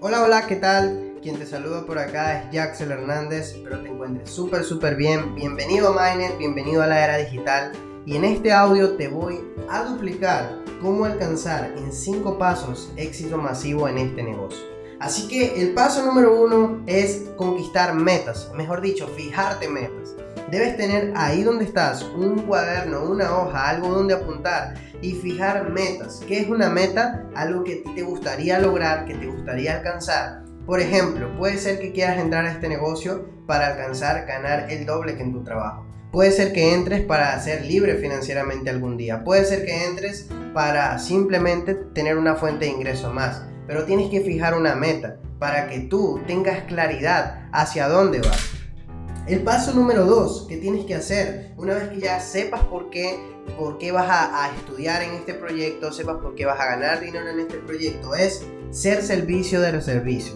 Hola, hola, ¿qué tal? Quien te saluda por acá es Jaxel Hernández, espero te encuentres súper, súper bien. Bienvenido a Minet, bienvenido a la era digital. Y en este audio te voy a duplicar cómo alcanzar en 5 pasos éxito masivo en este negocio. Así que el paso número uno es conquistar metas, mejor dicho, fijarte metas. Debes tener ahí donde estás un cuaderno, una hoja, algo donde apuntar y fijar metas. ¿Qué es una meta? Algo que te gustaría lograr, que te gustaría alcanzar. Por ejemplo, puede ser que quieras entrar a este negocio para alcanzar, ganar el doble que en tu trabajo. Puede ser que entres para ser libre financieramente algún día. Puede ser que entres para simplemente tener una fuente de ingreso más. Pero tienes que fijar una meta para que tú tengas claridad hacia dónde vas. El paso número dos que tienes que hacer, una vez que ya sepas por qué, por qué vas a, estudiar en este proyecto, sepas por qué vas a ganar dinero en este proyecto, es ser servicio del servicio.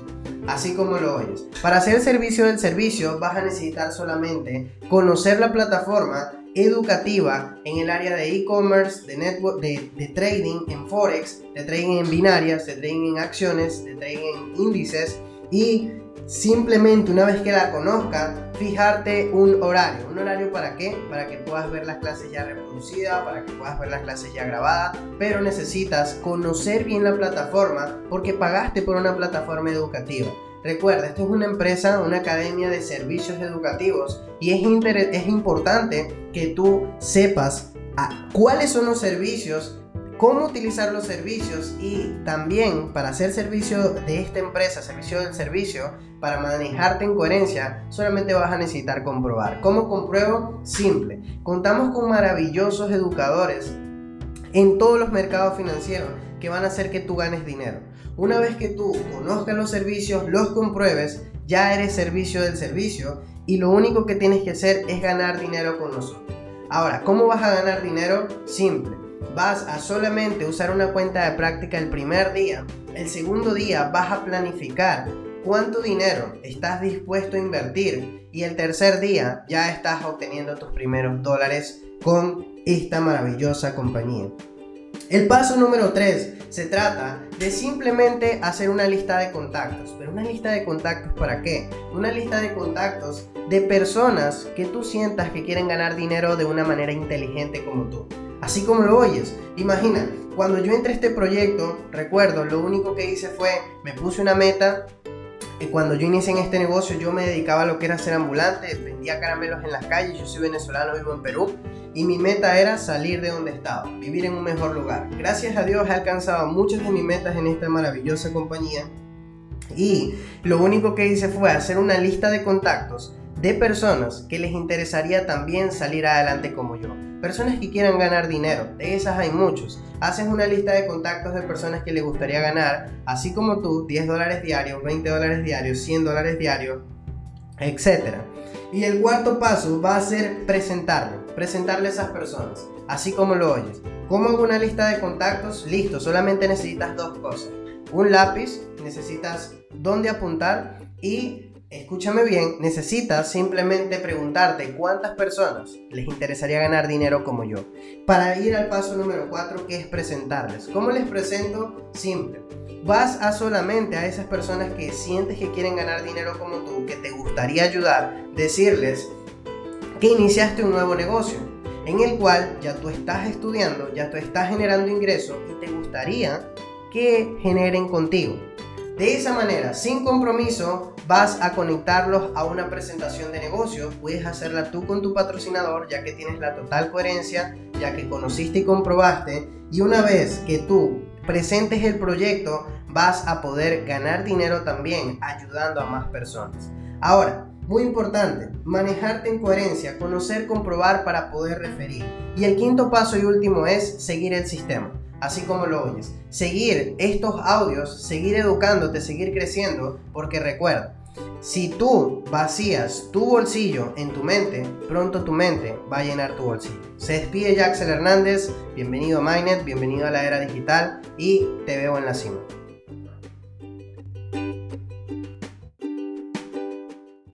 Así como lo oyes. Para hacer servicio del servicio vas a necesitar solamente conocer la plataforma educativa en el área de e-commerce, de, network, de, de, trading en forex, de trading en binarias, de trading en acciones, de trading en índices y Simplemente una vez que la conozca, fijarte un horario. ¿Un horario para qué? Para que puedas ver las clases ya reproducidas, para que puedas ver las clases ya grabadas, pero necesitas conocer bien la plataforma porque pagaste por una plataforma educativa. Recuerda, esto es una empresa, una academia de servicios educativos y es, es importante que tú sepas cuáles son los servicios cómo utilizar los servicios y también para hacer servicio de esta empresa, servicio del servicio, para manejarte en coherencia, solamente vas a necesitar comprobar. ¿Cómo compruebo? Simple. Contamos con maravillosos educadores en todos los mercados financieros que van a hacer que tú ganes dinero. Una vez que tú conozcas los servicios, los compruebes, ya eres servicio del servicio y lo único que tienes que hacer es ganar dinero con nosotros. Ahora, ¿cómo vas a ganar dinero? Simple vas a solamente usar una cuenta de práctica el primer día, el segundo día vas a planificar cuánto dinero estás dispuesto a invertir y el tercer día ya estás obteniendo tus primeros dólares con esta maravillosa compañía. El paso número 3 se trata de simplemente hacer una lista de contactos. ¿Pero una lista de contactos para qué? Una lista de contactos de personas que tú sientas que quieren ganar dinero de una manera inteligente como tú. Así como lo oyes. Imagina, cuando yo entré a este proyecto, recuerdo, lo único que hice fue, me puse una meta. Y cuando yo inicié en este negocio, yo me dedicaba a lo que era ser ambulante, vendía caramelos en las calles, yo soy venezolano, vivo en Perú, y mi meta era salir de donde estaba, vivir en un mejor lugar. Gracias a Dios he alcanzado muchas de mis metas en esta maravillosa compañía, y lo único que hice fue hacer una lista de contactos de personas que les interesaría también salir adelante como yo Personas que quieran ganar dinero, de esas hay muchos. Haces una lista de contactos de personas que les gustaría ganar, así como tú, 10 dólares diarios, 20 dólares diarios, 100 dólares diarios, etc. Y el cuarto paso va a ser presentarlo, presentarle a esas personas, así como lo oyes. ¿Cómo hago una lista de contactos? Listo, solamente necesitas dos cosas. Un lápiz, necesitas dónde apuntar y Escúchame bien, necesitas simplemente preguntarte cuántas personas les interesaría ganar dinero como yo. Para ir al paso número 4 que es presentarles. ¿Cómo les presento? Simple. Vas a solamente a esas personas que sientes que quieren ganar dinero como tú, que te gustaría ayudar, decirles que iniciaste un nuevo negocio en el cual ya tú estás estudiando, ya tú estás generando ingresos y te gustaría que generen contigo. De esa manera, sin compromiso, vas a conectarlos a una presentación de negocio. Puedes hacerla tú con tu patrocinador, ya que tienes la total coherencia, ya que conociste y comprobaste. Y una vez que tú presentes el proyecto, vas a poder ganar dinero también ayudando a más personas. Ahora, muy importante, manejarte en coherencia, conocer, comprobar para poder referir. Y el quinto paso y último es seguir el sistema así como lo oyes. Seguir estos audios, seguir educándote, seguir creciendo, porque recuerda, si tú vacías tu bolsillo en tu mente, pronto tu mente va a llenar tu bolsillo. Se despide Jaxel Hernández, bienvenido a Mynet, bienvenido a la era digital y te veo en la cima.